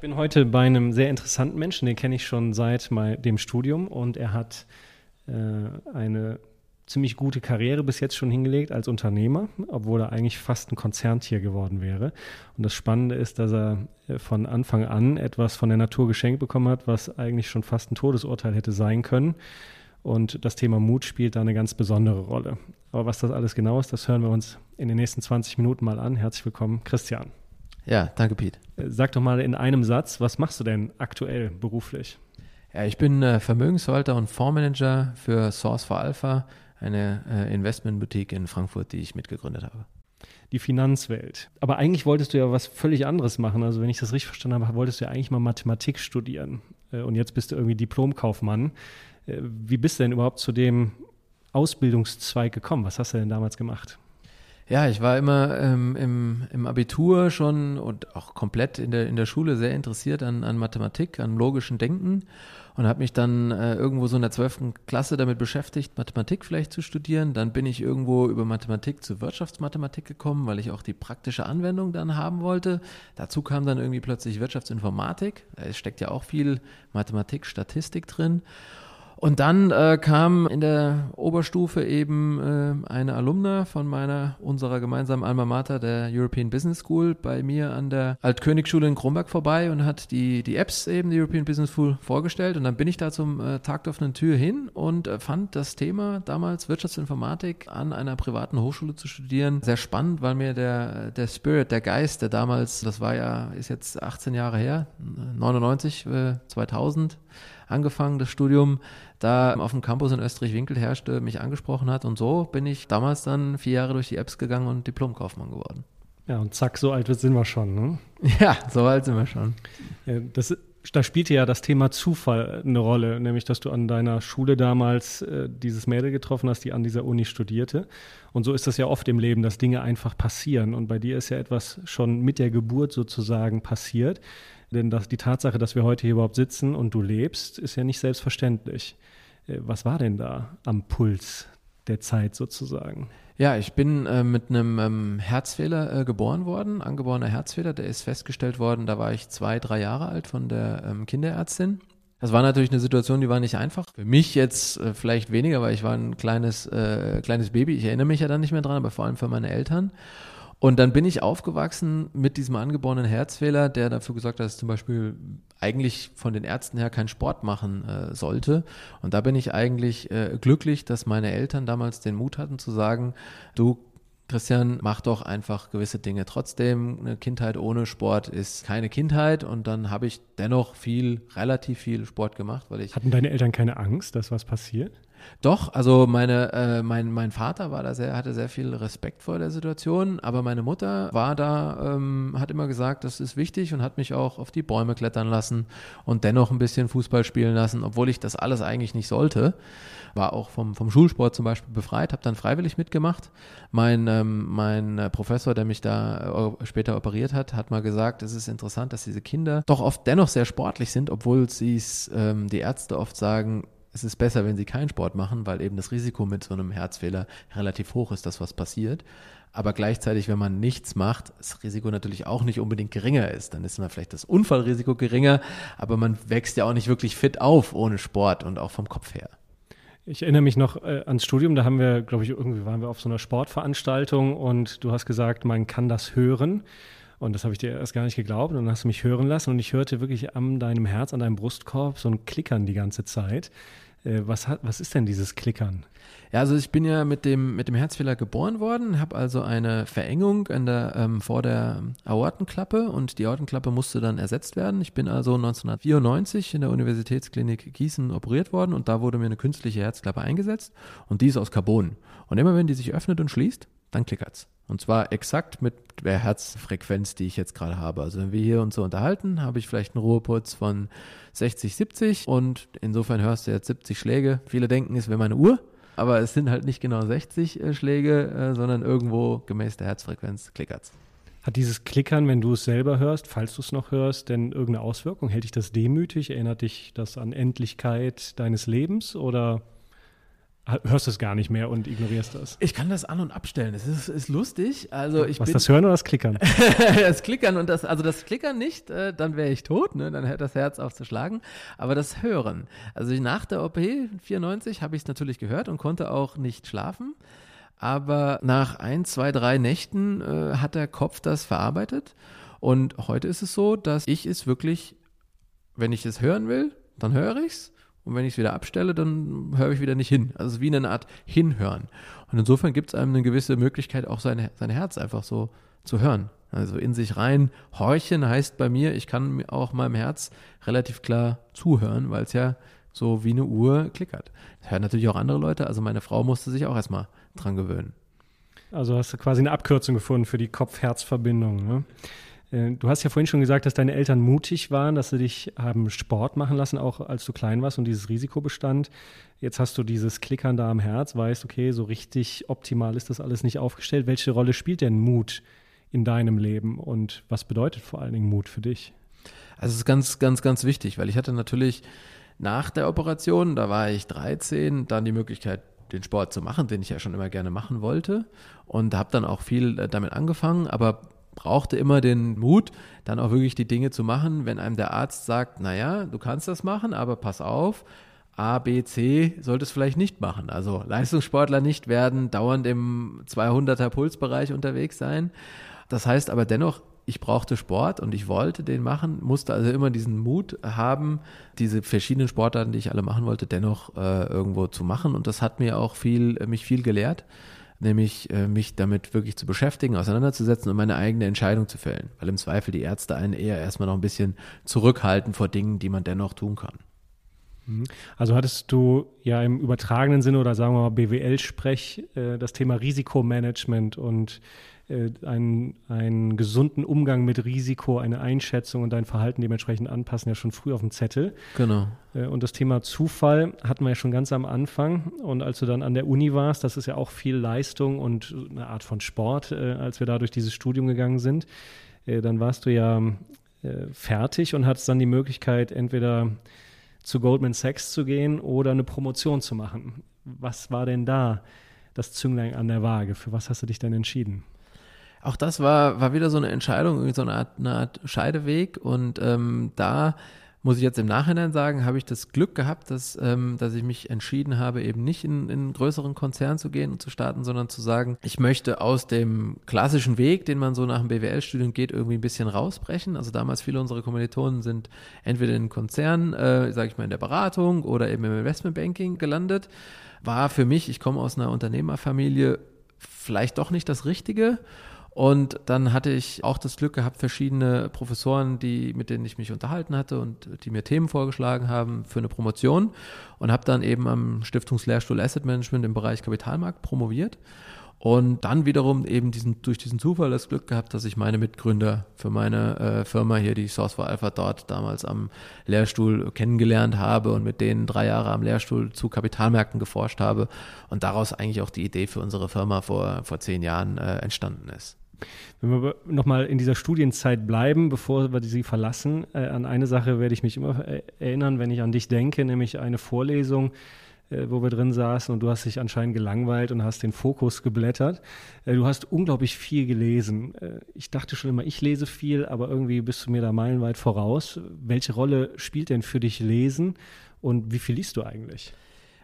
Bin heute bei einem sehr interessanten Menschen, den kenne ich schon seit dem Studium und er hat äh, eine ziemlich gute Karriere bis jetzt schon hingelegt als Unternehmer, obwohl er eigentlich fast ein Konzerntier geworden wäre. Und das Spannende ist, dass er äh, von Anfang an etwas von der Natur geschenkt bekommen hat, was eigentlich schon fast ein Todesurteil hätte sein können. Und das Thema Mut spielt da eine ganz besondere Rolle. Aber was das alles genau ist, das hören wir uns in den nächsten 20 Minuten mal an. Herzlich willkommen, Christian. Ja, danke, Pete. Äh, sag doch mal in einem Satz, was machst du denn aktuell beruflich? Ja, ich bin äh, Vermögensverwalter und Fondsmanager für Source for Alpha, eine äh, Investmentboutique in Frankfurt, die ich mitgegründet habe. Die Finanzwelt. Aber eigentlich wolltest du ja was völlig anderes machen. Also wenn ich das richtig verstanden habe, wolltest du ja eigentlich mal Mathematik studieren. Äh, und jetzt bist du irgendwie Diplomkaufmann. Äh, wie bist du denn überhaupt zu dem Ausbildungszweig gekommen? Was hast du denn damals gemacht? Ja, ich war immer ähm, im, im Abitur schon und auch komplett in der, in der Schule sehr interessiert an, an Mathematik, an logischen Denken und habe mich dann äh, irgendwo so in der 12. Klasse damit beschäftigt, Mathematik vielleicht zu studieren. Dann bin ich irgendwo über Mathematik zu Wirtschaftsmathematik gekommen, weil ich auch die praktische Anwendung dann haben wollte. Dazu kam dann irgendwie plötzlich Wirtschaftsinformatik. Es steckt ja auch viel Mathematik, Statistik drin. Und dann äh, kam in der Oberstufe eben äh, eine Alumna von meiner, unserer gemeinsamen Alma Mater, der European Business School, bei mir an der Altkönigsschule in Kronberg vorbei und hat die, die Apps eben, die European Business School, vorgestellt. Und dann bin ich da zum äh, Tag der offenen Tür hin und äh, fand das Thema damals Wirtschaftsinformatik an einer privaten Hochschule zu studieren sehr spannend, weil mir der, der Spirit, der Geist, der damals, das war ja, ist jetzt 18 Jahre her, 99, 2000, angefangen, das Studium, da auf dem Campus in Österreich-Winkel herrschte, mich angesprochen hat. Und so bin ich damals dann vier Jahre durch die Apps gegangen und Diplomkaufmann geworden. Ja, und zack, so alt sind wir schon, ne? Ja, so alt sind wir schon. Ja, das, da spielte ja das Thema Zufall eine Rolle, nämlich dass du an deiner Schule damals äh, dieses Mädel getroffen hast, die an dieser Uni studierte. Und so ist das ja oft im Leben, dass Dinge einfach passieren. Und bei dir ist ja etwas schon mit der Geburt sozusagen passiert. Denn das, die Tatsache, dass wir heute hier überhaupt sitzen und du lebst, ist ja nicht selbstverständlich. Äh, was war denn da am Puls der Zeit sozusagen? Ja, ich bin äh, mit einem ähm, Herzfehler äh, geboren worden, angeborener Herzfehler. Der ist festgestellt worden, da war ich zwei, drei Jahre alt von der ähm, Kinderärztin. Das war natürlich eine Situation, die war nicht einfach. Für mich jetzt äh, vielleicht weniger, weil ich war ein kleines, äh, kleines Baby. Ich erinnere mich ja dann nicht mehr dran, aber vor allem für meine Eltern. Und dann bin ich aufgewachsen mit diesem angeborenen Herzfehler, der dafür gesorgt hat, dass zum Beispiel eigentlich von den Ärzten her keinen Sport machen äh, sollte. Und da bin ich eigentlich äh, glücklich, dass meine Eltern damals den Mut hatten zu sagen, du Christian, mach doch einfach gewisse Dinge. Trotzdem, eine Kindheit ohne Sport ist keine Kindheit und dann habe ich dennoch viel, relativ viel Sport gemacht, weil ich. Hatten deine Eltern keine Angst, dass was passiert? Doch, also meine, äh, mein, mein Vater war da sehr, hatte sehr viel Respekt vor der Situation, aber meine Mutter war da, ähm, hat immer gesagt, das ist wichtig und hat mich auch auf die Bäume klettern lassen und dennoch ein bisschen Fußball spielen lassen, obwohl ich das alles eigentlich nicht sollte. War auch vom, vom Schulsport zum Beispiel befreit, habe dann freiwillig mitgemacht. Mein, ähm, mein äh, Professor, der mich da äh, später operiert hat, hat mal gesagt, es ist interessant, dass diese Kinder doch oft dennoch sehr sportlich sind, obwohl sie es ähm, die Ärzte oft sagen, es ist besser, wenn sie keinen Sport machen, weil eben das Risiko mit so einem Herzfehler relativ hoch ist, dass was passiert. Aber gleichzeitig, wenn man nichts macht, das Risiko natürlich auch nicht unbedingt geringer ist. Dann ist man vielleicht das Unfallrisiko geringer, aber man wächst ja auch nicht wirklich fit auf ohne Sport und auch vom Kopf her. Ich erinnere mich noch äh, ans Studium, da haben wir, glaube ich, irgendwie waren wir auf so einer Sportveranstaltung und du hast gesagt, man kann das hören. Und das habe ich dir erst gar nicht geglaubt. Und dann hast du mich hören lassen und ich hörte wirklich an deinem Herz, an deinem Brustkorb so ein Klickern die ganze Zeit. Äh, was, hat, was ist denn dieses Klickern? Ja, also ich bin ja mit dem, mit dem Herzfehler geboren worden, habe also eine Verengung an der, ähm, vor der Aortenklappe und die Aortenklappe musste dann ersetzt werden. Ich bin also 1994 in der Universitätsklinik Gießen operiert worden und da wurde mir eine künstliche Herzklappe eingesetzt und die ist aus Carbon. Und immer wenn die sich öffnet und schließt, dann klickert's. Und zwar exakt mit der Herzfrequenz, die ich jetzt gerade habe. Also wenn wir hier uns so unterhalten, habe ich vielleicht einen Ruhepuls von 60, 70 und insofern hörst du jetzt 70 Schläge. Viele denken, es wäre meine Uhr, aber es sind halt nicht genau 60 äh, Schläge, äh, sondern irgendwo gemäß der Herzfrequenz klickert's. Hat dieses Klickern, wenn du es selber hörst, falls du es noch hörst, denn irgendeine Auswirkung? Hält dich das demütig? Erinnert dich das an Endlichkeit deines Lebens oder hörst du es gar nicht mehr und ignorierst das? Ich kann das an- und abstellen. Es ist, ist lustig. Also ich Was, bin, das Hören oder das Klickern? das Klickern und das, also das Klickern nicht, äh, dann wäre ich tot, ne? dann hört das Herz auf zu schlagen. Aber das Hören, also nach der OP 94 habe ich es natürlich gehört und konnte auch nicht schlafen. Aber nach ein, zwei, drei Nächten äh, hat der Kopf das verarbeitet. Und heute ist es so, dass ich es wirklich, wenn ich es hören will, dann höre ich es. Und wenn ich es wieder abstelle, dann höre ich wieder nicht hin. Also es ist wie eine Art Hinhören. Und insofern gibt es einem eine gewisse Möglichkeit, auch seine, sein Herz einfach so zu hören. Also in sich rein horchen heißt bei mir, ich kann auch meinem Herz relativ klar zuhören, weil es ja so wie eine Uhr klickert. Das hören natürlich auch andere Leute. Also meine Frau musste sich auch erstmal dran gewöhnen. Also hast du quasi eine Abkürzung gefunden für die Kopf-Herz-Verbindung. Ne? Äh, du hast ja vorhin schon gesagt, dass deine Eltern mutig waren, dass sie dich haben Sport machen lassen, auch als du klein warst und dieses Risiko bestand. Jetzt hast du dieses Klickern da am Herz, weißt, okay, so richtig optimal ist das alles nicht aufgestellt. Welche Rolle spielt denn Mut in deinem Leben und was bedeutet vor allen Dingen Mut für dich? Also es ist ganz, ganz, ganz wichtig, weil ich hatte natürlich nach der Operation, da war ich 13, dann die Möglichkeit, den Sport zu machen, den ich ja schon immer gerne machen wollte und habe dann auch viel äh, damit angefangen, aber brauchte immer den Mut, dann auch wirklich die Dinge zu machen, wenn einem der Arzt sagt, naja, du kannst das machen, aber pass auf, A, B, C solltest vielleicht nicht machen. Also Leistungssportler nicht werden, dauernd im 200er Pulsbereich unterwegs sein. Das heißt aber dennoch, ich brauchte Sport und ich wollte den machen, musste also immer diesen Mut haben, diese verschiedenen Sportarten, die ich alle machen wollte, dennoch äh, irgendwo zu machen. Und das hat mir auch viel, mich viel gelehrt, nämlich äh, mich damit wirklich zu beschäftigen, auseinanderzusetzen und meine eigene Entscheidung zu fällen. Weil im Zweifel die Ärzte einen eher erstmal noch ein bisschen zurückhalten vor Dingen, die man dennoch tun kann. Mhm. Also hattest du ja im übertragenen Sinne oder sagen wir mal BWL-Sprech äh, das Thema Risikomanagement und einen, einen gesunden Umgang mit Risiko, eine Einschätzung und dein Verhalten dementsprechend anpassen, ja schon früh auf dem Zettel. Genau. Äh, und das Thema Zufall hatten wir ja schon ganz am Anfang. Und als du dann an der Uni warst, das ist ja auch viel Leistung und eine Art von Sport, äh, als wir da durch dieses Studium gegangen sind, dann warst du ja fertig und hattest dann die Möglichkeit, entweder zu Goldman Sachs zu gehen oder eine Promotion zu machen. Was war denn da das Zünglein an der Waage? Für was hast du dich denn entschieden? Auch das war, war wieder so eine Entscheidung, so eine Art, eine Art Scheideweg. Und ähm, da muss ich jetzt im Nachhinein sagen, habe ich das Glück gehabt, dass, ähm, dass ich mich entschieden habe, eben nicht in, in einen größeren Konzern zu gehen und zu starten, sondern zu sagen, ich möchte aus dem klassischen Weg, den man so nach dem BWL-Studium geht, irgendwie ein bisschen rausbrechen. Also damals viele unserer Kommilitonen sind entweder in Konzernen, äh, sage ich mal, in der Beratung oder eben im Investmentbanking gelandet. War für mich, ich komme aus einer Unternehmerfamilie, vielleicht doch nicht das Richtige und dann hatte ich auch das Glück gehabt, verschiedene Professoren, die, mit denen ich mich unterhalten hatte und die mir Themen vorgeschlagen haben für eine Promotion und habe dann eben am Stiftungslehrstuhl Asset Management im Bereich Kapitalmarkt promoviert und dann wiederum eben diesen, durch diesen Zufall das Glück gehabt, dass ich meine Mitgründer für meine äh, Firma hier, die Source for Alpha dort damals am Lehrstuhl kennengelernt habe und mit denen drei Jahre am Lehrstuhl zu Kapitalmärkten geforscht habe und daraus eigentlich auch die Idee für unsere Firma vor, vor zehn Jahren äh, entstanden ist. Wenn wir nochmal in dieser Studienzeit bleiben, bevor wir sie verlassen, äh, an eine Sache werde ich mich immer äh, erinnern, wenn ich an dich denke, nämlich eine Vorlesung, äh, wo wir drin saßen und du hast dich anscheinend gelangweilt und hast den Fokus geblättert. Äh, du hast unglaublich viel gelesen. Äh, ich dachte schon immer, ich lese viel, aber irgendwie bist du mir da meilenweit voraus. Welche Rolle spielt denn für dich Lesen und wie viel liest du eigentlich?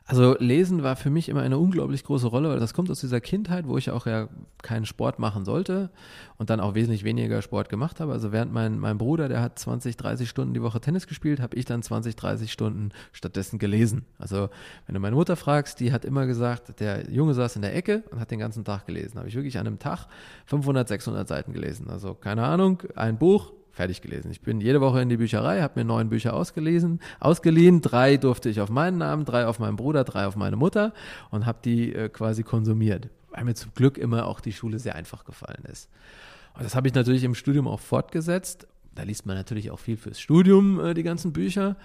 Also Lesen war für mich immer eine unglaublich große Rolle, weil das kommt aus dieser Kindheit, wo ich auch ja keinen Sport machen sollte und dann auch wesentlich weniger Sport gemacht habe. Also während mein, mein Bruder, der hat 20, 30 Stunden die Woche Tennis gespielt, habe ich dann 20, 30 Stunden stattdessen gelesen. Also wenn du meine Mutter fragst, die hat immer gesagt, der Junge saß in der Ecke und hat den ganzen Tag gelesen. Habe ich wirklich an einem Tag 500, 600 Seiten gelesen. Also keine Ahnung, ein Buch, fertig gelesen. Ich bin jede Woche in die Bücherei, habe mir neun Bücher ausgelesen, ausgeliehen. Drei durfte ich auf meinen Namen, drei auf meinen Bruder, drei auf meine Mutter und habe die äh, quasi konsumiert. weil mir zum Glück immer auch die Schule sehr einfach gefallen ist. Und das habe ich natürlich im Studium auch fortgesetzt. Da liest man natürlich auch viel fürs Studium, äh, die ganzen Bücher.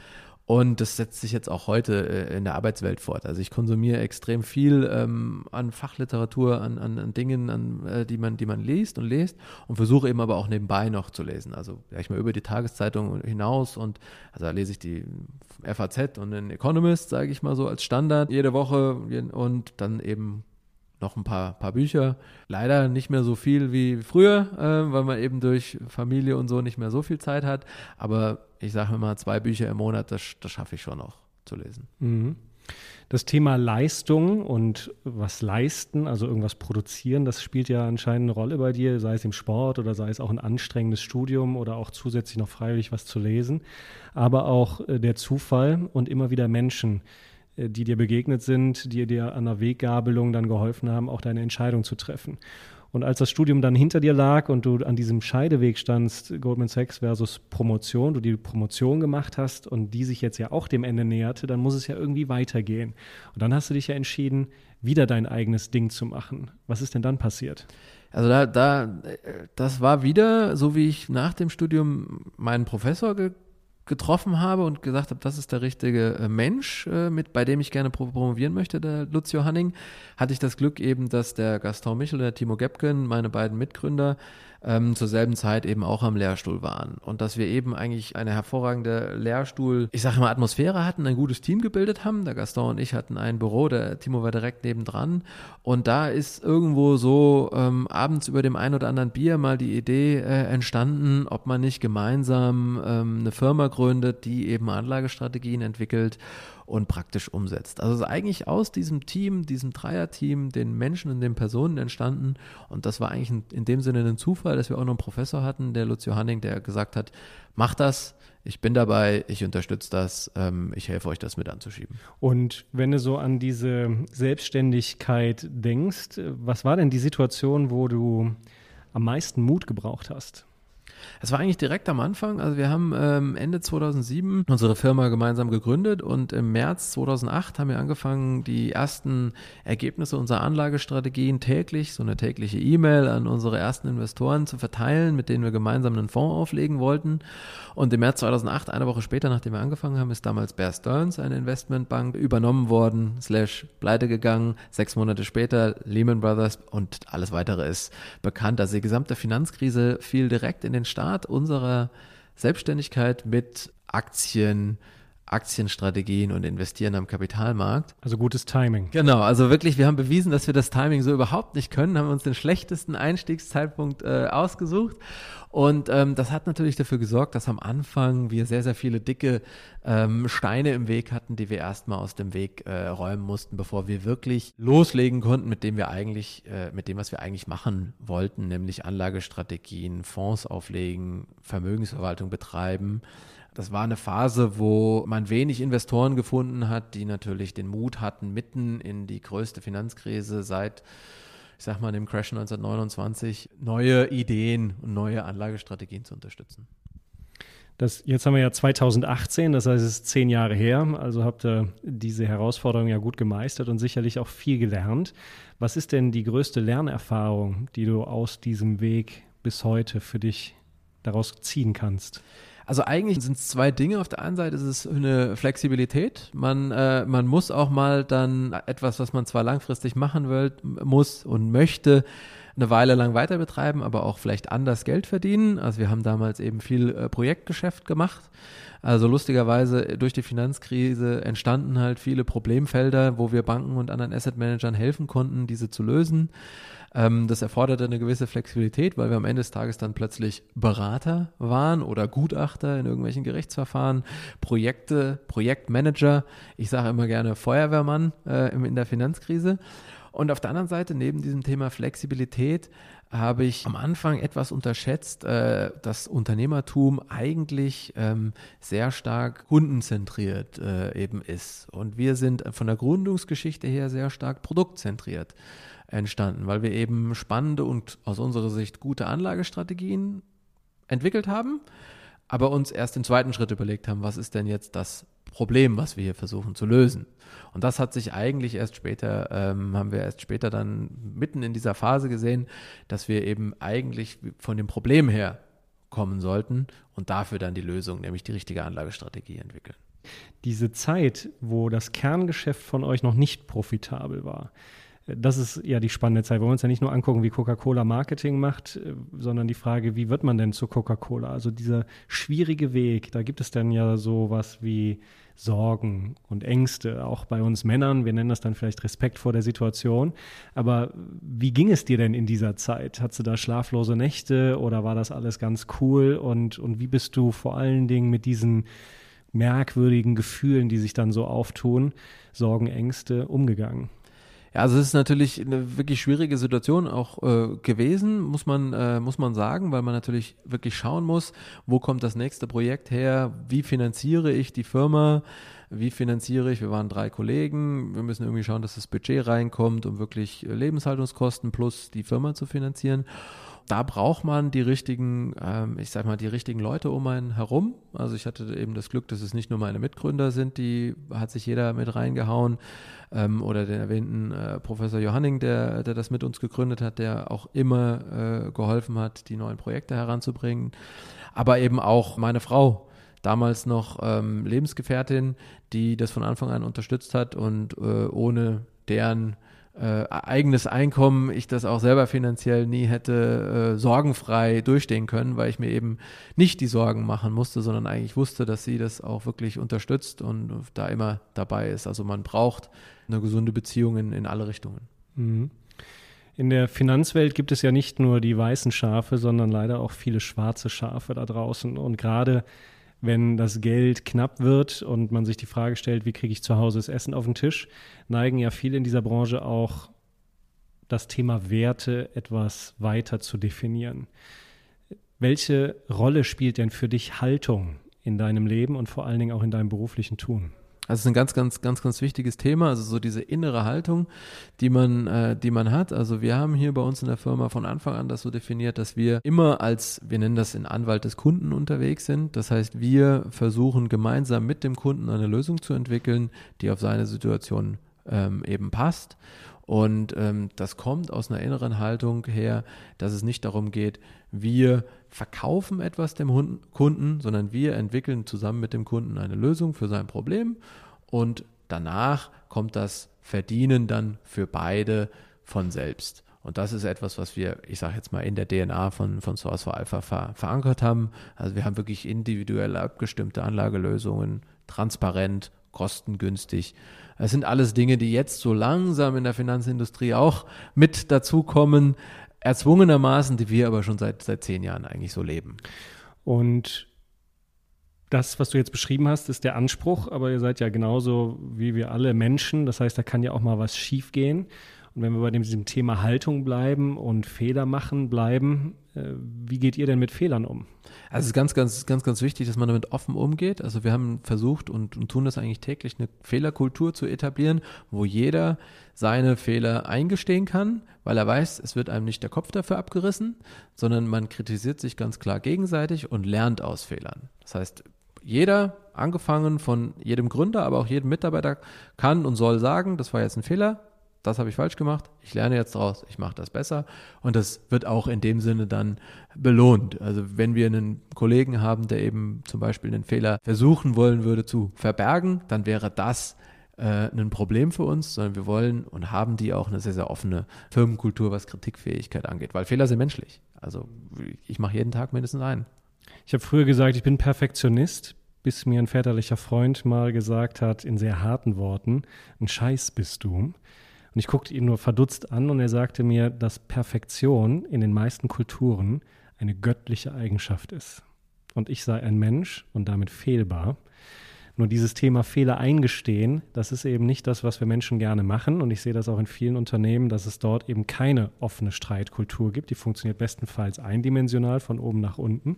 Und das setzt sich jetzt auch heute äh, in der Arbeitswelt fort. Also ich konsumiere extrem viel ähm, an Fachliteratur, an, an, an Dingen, an, äh, die, man, die man liest und liest und versuche eben aber auch nebenbei noch zu lesen. Also ich mal über die Tageszeitung hinaus und also da lese ich die FAZ und den Economist, sage ich mal so, als Standard jede Woche und dann eben noch ein paar, paar Bücher. Leider nicht mehr so viel wie früher, äh, weil man eben durch Familie und so nicht mehr so viel Zeit hat. Aber ich sage mal, zwei Bücher im Monat, das, das schaffe ich schon noch zu lesen. Mhm. Das Thema Leistung und was leisten, also irgendwas produzieren, das spielt ja anscheinend eine Rolle bei dir, sei es im Sport oder sei es auch ein anstrengendes Studium oder auch zusätzlich noch freiwillig was zu lesen. Aber auch äh, der Zufall und immer wieder Menschen, die dir begegnet sind, die dir an der Weggabelung dann geholfen haben, auch deine Entscheidung zu treffen. Und als das Studium dann hinter dir lag und du an diesem Scheideweg standst, Goldman Sachs versus Promotion, du die Promotion gemacht hast und die sich jetzt ja auch dem Ende näherte, dann muss es ja irgendwie weitergehen. Und dann hast du dich ja entschieden, wieder dein eigenes Ding zu machen. Was ist denn dann passiert? Also da, da, das war wieder, so wie ich nach dem Studium meinen Professor ge getroffen habe und gesagt habe, das ist der richtige äh, Mensch, äh, mit, bei dem ich gerne promovieren möchte, der Lucio Hanning, hatte ich das Glück eben, dass der Gaston Michel und der Timo Gebken, meine beiden Mitgründer, ähm, zur selben Zeit eben auch am Lehrstuhl waren. Und dass wir eben eigentlich eine hervorragende Lehrstuhl, ich sage mal, Atmosphäre hatten, ein gutes Team gebildet haben. Der Gaston und ich hatten ein Büro, der Timo war direkt nebendran. Und da ist irgendwo so ähm, abends über dem ein oder anderen Bier mal die Idee äh, entstanden, ob man nicht gemeinsam ähm, eine Firma gründet, die eben Anlagestrategien entwickelt und praktisch umsetzt. Also eigentlich aus diesem Team, diesem Dreierteam, den Menschen und den Personen entstanden. Und das war eigentlich in dem Sinne ein Zufall, dass wir auch noch einen Professor hatten, der Lucio Hanning, der gesagt hat, mach das, ich bin dabei, ich unterstütze das, ähm, ich helfe euch, das mit anzuschieben. Und wenn du so an diese Selbstständigkeit denkst, was war denn die Situation, wo du am meisten Mut gebraucht hast? Es war eigentlich direkt am Anfang. Also wir haben ähm, Ende 2007 unsere Firma gemeinsam gegründet und im März 2008 haben wir angefangen, die ersten Ergebnisse unserer Anlagestrategien täglich, so eine tägliche E-Mail an unsere ersten Investoren zu verteilen, mit denen wir gemeinsam einen Fonds auflegen wollten. Und im März 2008, eine Woche später, nachdem wir angefangen haben, ist damals Bear Stearns, eine Investmentbank, übernommen worden, slash pleite gegangen. Sechs Monate später Lehman Brothers und alles weitere ist bekannt. Also die gesamte Finanzkrise fiel direkt in den Start unserer Selbstständigkeit mit Aktien, Aktienstrategien und investieren am Kapitalmarkt. Also gutes Timing. Genau, also wirklich, wir haben bewiesen, dass wir das Timing so überhaupt nicht können, haben uns den schlechtesten Einstiegszeitpunkt äh, ausgesucht. Und ähm, das hat natürlich dafür gesorgt, dass am Anfang wir sehr, sehr viele dicke ähm, Steine im Weg hatten, die wir erstmal aus dem Weg äh, räumen mussten, bevor wir wirklich loslegen konnten, mit dem wir eigentlich, äh, mit dem, was wir eigentlich machen wollten, nämlich Anlagestrategien, Fonds auflegen, Vermögensverwaltung betreiben das war eine Phase, wo man wenig Investoren gefunden hat, die natürlich den Mut hatten, mitten in die größte Finanzkrise seit, ich sag mal, dem Crash 1929 neue Ideen und neue Anlagestrategien zu unterstützen. Das, jetzt haben wir ja 2018, das heißt, es ist zehn Jahre her. Also habt ihr diese Herausforderung ja gut gemeistert und sicherlich auch viel gelernt. Was ist denn die größte Lernerfahrung, die du aus diesem Weg bis heute für dich daraus ziehen kannst? Also eigentlich sind es zwei Dinge. Auf der einen Seite ist es eine Flexibilität. Man, äh, man muss auch mal dann etwas, was man zwar langfristig machen will, muss und möchte, eine Weile lang weiter betreiben, aber auch vielleicht anders Geld verdienen. Also wir haben damals eben viel äh, Projektgeschäft gemacht. Also lustigerweise durch die Finanzkrise entstanden halt viele Problemfelder, wo wir Banken und anderen Asset Managern helfen konnten, diese zu lösen. Ähm, das erforderte eine gewisse Flexibilität, weil wir am Ende des Tages dann plötzlich Berater waren oder Gutachter in irgendwelchen Gerichtsverfahren, Projekte, Projektmanager. Ich sage immer gerne Feuerwehrmann äh, in der Finanzkrise. Und auf der anderen Seite, neben diesem Thema Flexibilität, habe ich am Anfang etwas unterschätzt, äh, dass Unternehmertum eigentlich ähm, sehr stark kundenzentriert äh, eben ist. Und wir sind von der Gründungsgeschichte her sehr stark produktzentriert entstanden, weil wir eben spannende und aus unserer Sicht gute Anlagestrategien entwickelt haben, aber uns erst den zweiten Schritt überlegt haben, was ist denn jetzt das Problem, was wir hier versuchen zu lösen. Und das hat sich eigentlich erst später, ähm, haben wir erst später dann mitten in dieser Phase gesehen, dass wir eben eigentlich von dem Problem her kommen sollten und dafür dann die Lösung, nämlich die richtige Anlagestrategie entwickeln. Diese Zeit, wo das Kerngeschäft von euch noch nicht profitabel war, das ist ja die spannende Zeit. Wir wollen uns ja nicht nur angucken, wie Coca-Cola Marketing macht, äh, sondern die Frage, wie wird man denn zu Coca-Cola? Also dieser schwierige Weg, da gibt es dann ja sowas wie Sorgen und Ängste, auch bei uns Männern. Wir nennen das dann vielleicht Respekt vor der Situation. Aber wie ging es dir denn in dieser Zeit? Hattest du da schlaflose Nächte oder war das alles ganz cool? Und, und wie bist du vor allen Dingen mit diesen merkwürdigen Gefühlen, die sich dann so auftun, Sorgen, Ängste, umgegangen? Ja, also es ist natürlich eine wirklich schwierige Situation auch äh, gewesen, muss man, äh, muss man sagen, weil man natürlich wirklich schauen muss, wo kommt das nächste Projekt her, wie finanziere ich die Firma, wie finanziere ich, wir waren drei Kollegen, wir müssen irgendwie schauen, dass das Budget reinkommt, um wirklich Lebenshaltungskosten plus die Firma zu finanzieren da braucht man die richtigen, ähm, ich sag mal, die richtigen Leute um einen herum. Also ich hatte eben das Glück, dass es nicht nur meine Mitgründer sind, die hat sich jeder mit reingehauen, ähm, oder den erwähnten äh, Professor Johanning, der, der das mit uns gegründet hat, der auch immer äh, geholfen hat, die neuen Projekte heranzubringen. Aber eben auch meine Frau, damals noch ähm, Lebensgefährtin, die das von Anfang an unterstützt hat und äh, ohne deren äh, eigenes Einkommen ich das auch selber finanziell nie hätte äh, sorgenfrei durchstehen können, weil ich mir eben nicht die Sorgen machen musste, sondern eigentlich wusste, dass sie das auch wirklich unterstützt und da immer dabei ist. Also man braucht eine gesunde Beziehung in, in alle Richtungen. Mhm. In der Finanzwelt gibt es ja nicht nur die weißen Schafe, sondern leider auch viele schwarze Schafe da draußen. Und gerade wenn das Geld knapp wird und man sich die Frage stellt, wie kriege ich zu Hause das Essen auf den Tisch, neigen ja viele in dieser Branche auch das Thema Werte etwas weiter zu definieren. Welche Rolle spielt denn für dich Haltung in deinem Leben und vor allen Dingen auch in deinem beruflichen Tun? Also es ist ein ganz, ganz, ganz, ganz wichtiges Thema. Also so diese innere Haltung, die man, äh, die man hat. Also wir haben hier bei uns in der Firma von Anfang an das so definiert, dass wir immer als, wir nennen das in Anwalt des Kunden unterwegs sind. Das heißt, wir versuchen gemeinsam mit dem Kunden eine Lösung zu entwickeln, die auf seine Situation ähm, eben passt. Und ähm, das kommt aus einer inneren Haltung her, dass es nicht darum geht, wir verkaufen etwas dem Kunden, sondern wir entwickeln zusammen mit dem Kunden eine Lösung für sein Problem und danach kommt das Verdienen dann für beide von selbst. Und das ist etwas, was wir, ich sage jetzt mal, in der DNA von, von Source for Alpha ver, verankert haben. Also wir haben wirklich individuell abgestimmte Anlagelösungen, transparent, kostengünstig das sind alles Dinge, die jetzt so langsam in der Finanzindustrie auch mit dazukommen, erzwungenermaßen, die wir aber schon seit, seit zehn Jahren eigentlich so leben. Und das, was du jetzt beschrieben hast, ist der Anspruch, aber ihr seid ja genauso wie wir alle Menschen. Das heißt, da kann ja auch mal was schiefgehen. Und wenn wir bei diesem Thema Haltung bleiben und Fehler machen bleiben, äh, wie geht ihr denn mit Fehlern um? Also es ist ganz, ganz, ganz, ganz wichtig, dass man damit offen umgeht. Also wir haben versucht und, und tun das eigentlich täglich, eine Fehlerkultur zu etablieren, wo jeder seine Fehler eingestehen kann, weil er weiß, es wird einem nicht der Kopf dafür abgerissen, sondern man kritisiert sich ganz klar gegenseitig und lernt aus Fehlern. Das heißt, jeder, angefangen von jedem Gründer, aber auch jedem Mitarbeiter, kann und soll sagen, das war jetzt ein Fehler, das habe ich falsch gemacht, ich lerne jetzt daraus, ich mache das besser und das wird auch in dem Sinne dann belohnt. Also wenn wir einen Kollegen haben, der eben zum Beispiel einen Fehler versuchen wollen würde zu verbergen, dann wäre das äh, ein Problem für uns, sondern wir wollen und haben die auch eine sehr, sehr offene Firmenkultur, was Kritikfähigkeit angeht, weil Fehler sind menschlich. Also ich mache jeden Tag mindestens einen. Ich habe früher gesagt, ich bin Perfektionist, bis mir ein väterlicher Freund mal gesagt hat, in sehr harten Worten, ein Scheiß bist du. Und ich guckte ihn nur verdutzt an und er sagte mir, dass Perfektion in den meisten Kulturen eine göttliche Eigenschaft ist. Und ich sei ein Mensch und damit fehlbar. Nur dieses Thema Fehler eingestehen, das ist eben nicht das, was wir Menschen gerne machen. Und ich sehe das auch in vielen Unternehmen, dass es dort eben keine offene Streitkultur gibt. Die funktioniert bestenfalls eindimensional von oben nach unten.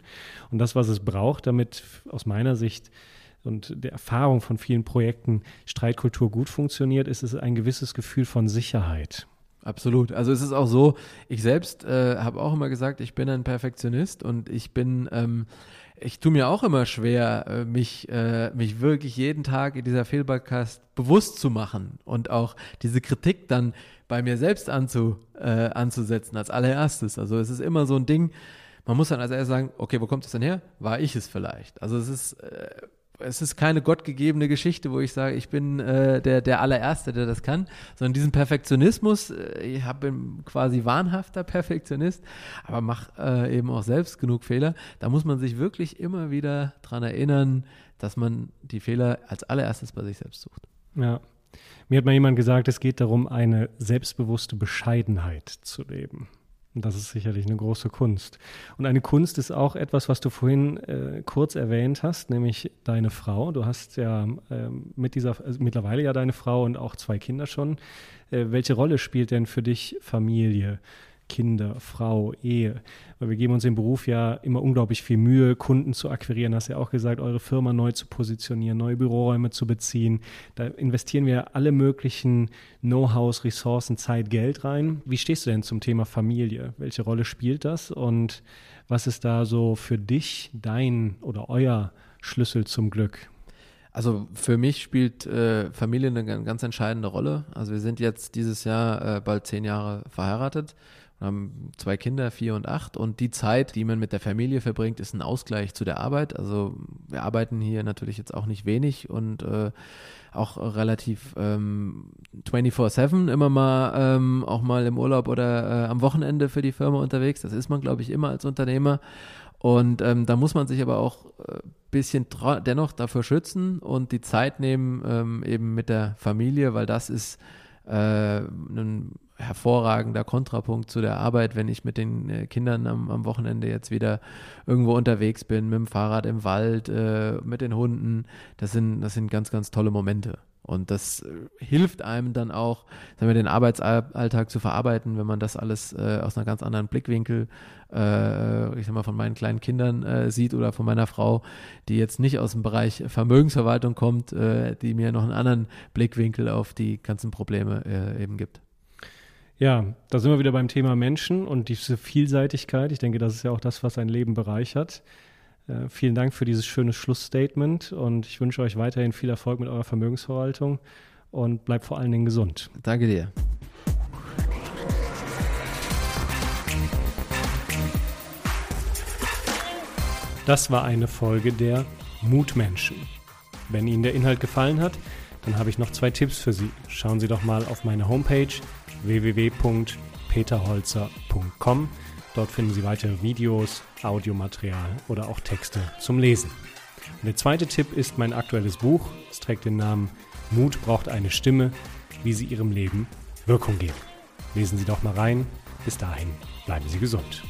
Und das, was es braucht, damit aus meiner Sicht und der Erfahrung von vielen Projekten Streitkultur gut funktioniert, ist es ein gewisses Gefühl von Sicherheit. Absolut. Also es ist auch so, ich selbst äh, habe auch immer gesagt, ich bin ein Perfektionist und ich bin, ähm, ich tue mir auch immer schwer, äh, mich, äh, mich wirklich jeden Tag in dieser Fehlbarkeit bewusst zu machen und auch diese Kritik dann bei mir selbst anzu, äh, anzusetzen als allererstes. Also es ist immer so ein Ding, man muss dann als erstes sagen, okay, wo kommt es denn her? War ich es vielleicht? Also es ist, äh, es ist keine gottgegebene Geschichte, wo ich sage, ich bin äh, der, der allererste, der das kann, sondern diesen Perfektionismus, äh, ich bin quasi wahnhafter Perfektionist, aber mache äh, eben auch selbst genug Fehler. Da muss man sich wirklich immer wieder dran erinnern, dass man die Fehler als allererstes bei sich selbst sucht. Ja. Mir hat mal jemand gesagt, es geht darum, eine selbstbewusste Bescheidenheit zu leben. Und das ist sicherlich eine große Kunst. Und eine Kunst ist auch etwas, was du vorhin äh, kurz erwähnt hast, nämlich deine Frau. Du hast ja äh, mit dieser, also mittlerweile ja deine Frau und auch zwei Kinder schon. Äh, welche Rolle spielt denn für dich Familie? Kinder, Frau, Ehe. Weil wir geben uns im Beruf ja immer unglaublich viel Mühe, Kunden zu akquirieren. Hast ja auch gesagt, eure Firma neu zu positionieren, neue Büroräume zu beziehen. Da investieren wir alle möglichen Know-hows, Ressourcen, Zeit, Geld rein. Wie stehst du denn zum Thema Familie? Welche Rolle spielt das? Und was ist da so für dich dein oder euer Schlüssel zum Glück? Also für mich spielt äh, Familie eine ganz entscheidende Rolle. Also wir sind jetzt dieses Jahr äh, bald zehn Jahre verheiratet haben zwei Kinder, vier und acht. Und die Zeit, die man mit der Familie verbringt, ist ein Ausgleich zu der Arbeit. Also wir arbeiten hier natürlich jetzt auch nicht wenig und äh, auch relativ ähm, 24-7 immer mal ähm, auch mal im Urlaub oder äh, am Wochenende für die Firma unterwegs. Das ist man, glaube ich, immer als Unternehmer. Und ähm, da muss man sich aber auch ein äh, bisschen dennoch dafür schützen und die Zeit nehmen, ähm, eben mit der Familie, weil das ist äh, ein hervorragender Kontrapunkt zu der Arbeit, wenn ich mit den äh, Kindern am, am, Wochenende jetzt wieder irgendwo unterwegs bin, mit dem Fahrrad im Wald, äh, mit den Hunden. Das sind, das sind ganz, ganz tolle Momente. Und das äh, hilft einem dann auch, sagen wir, den Arbeitsalltag zu verarbeiten, wenn man das alles äh, aus einer ganz anderen Blickwinkel, äh, ich sag mal, von meinen kleinen Kindern äh, sieht oder von meiner Frau, die jetzt nicht aus dem Bereich Vermögensverwaltung kommt, äh, die mir noch einen anderen Blickwinkel auf die ganzen Probleme eben gibt. Ja, da sind wir wieder beim Thema Menschen und diese Vielseitigkeit. Ich denke, das ist ja auch das, was ein Leben bereichert. Äh, vielen Dank für dieses schöne Schlussstatement und ich wünsche euch weiterhin viel Erfolg mit eurer Vermögensverwaltung und bleibt vor allen Dingen gesund. Danke dir. Das war eine Folge der Mutmenschen. Wenn Ihnen der Inhalt gefallen hat, dann habe ich noch zwei Tipps für Sie. Schauen Sie doch mal auf meine Homepage www.peterholzer.com. Dort finden Sie weitere Videos, Audiomaterial oder auch Texte zum Lesen. Und der zweite Tipp ist mein aktuelles Buch. Es trägt den Namen Mut braucht eine Stimme, wie Sie Ihrem Leben Wirkung geben. Lesen Sie doch mal rein. Bis dahin bleiben Sie gesund.